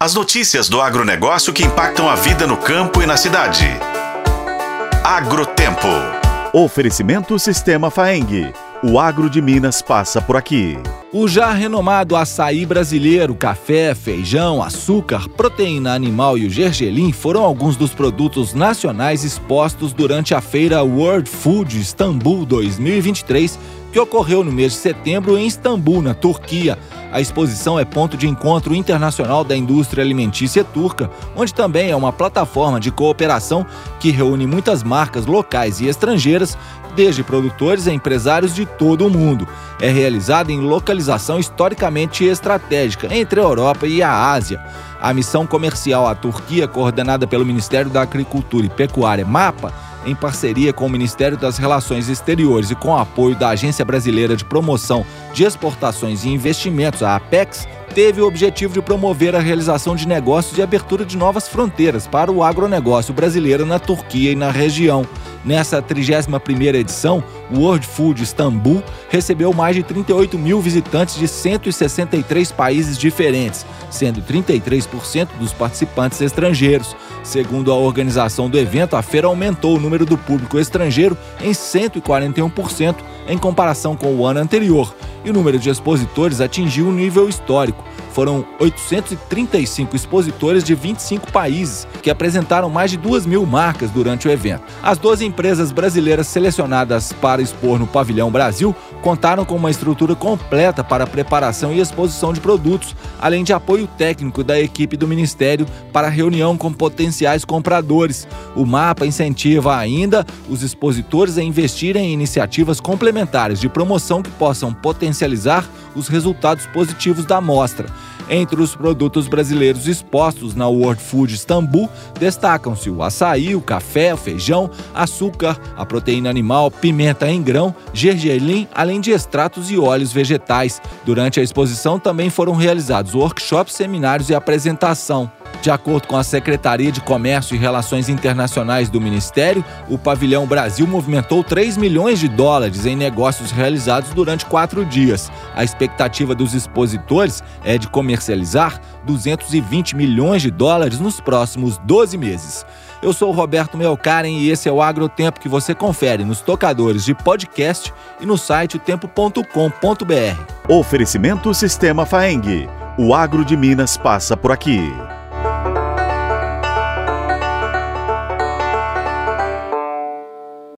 As notícias do agronegócio que impactam a vida no campo e na cidade. Agrotempo. Oferecimento Sistema Faeng. O agro de Minas passa por aqui. O já renomado açaí brasileiro, café, feijão, açúcar, proteína animal e o gergelim foram alguns dos produtos nacionais expostos durante a feira World Food Istanbul 2023, que ocorreu no mês de setembro em Istambul, na Turquia. A exposição é ponto de encontro internacional da indústria alimentícia turca, onde também é uma plataforma de cooperação que reúne muitas marcas locais e estrangeiras, desde produtores a empresários de todo o mundo. É realizada em localização historicamente estratégica entre a Europa e a Ásia. A missão comercial à Turquia, coordenada pelo Ministério da Agricultura e Pecuária MAPA, em parceria com o Ministério das Relações Exteriores e com o apoio da Agência Brasileira de Promoção de Exportações e Investimentos, a APEX, teve o objetivo de promover a realização de negócios e abertura de novas fronteiras para o agronegócio brasileiro na Turquia e na região. Nessa 31ª edição, o World Food Istanbul recebeu mais de 38 mil visitantes de 163 países diferentes, sendo 33% dos participantes estrangeiros. Segundo a organização do evento, a feira aumentou o número do público estrangeiro em 141% em comparação com o ano anterior, e o número de expositores atingiu um nível histórico. Foram 835 expositores de 25 países que apresentaram mais de 2 mil marcas durante o evento. As 12 empresas brasileiras selecionadas para expor no Pavilhão Brasil contaram com uma estrutura completa para a preparação e exposição de produtos, além de apoio técnico da equipe do Ministério para reunião com potenciais compradores. O mapa incentiva ainda os expositores a investirem em iniciativas complementares de promoção que possam potencializar os resultados positivos da mostra. Entre os produtos brasileiros expostos na World Food Istanbul, destacam-se o açaí, o café, o feijão, açúcar, a proteína animal, pimenta em grão, gergelim, além de extratos e óleos vegetais. Durante a exposição também foram realizados workshops, seminários e apresentação. De acordo com a Secretaria de Comércio e Relações Internacionais do Ministério, o Pavilhão Brasil movimentou 3 milhões de dólares em negócios realizados durante quatro dias. A expectativa dos expositores é de comercializar 220 milhões de dólares nos próximos 12 meses. Eu sou o Roberto Melkaren e esse é o Agrotempo que você confere nos tocadores de podcast e no site tempo.com.br. Oferecimento Sistema Faeng. O agro de Minas passa por aqui.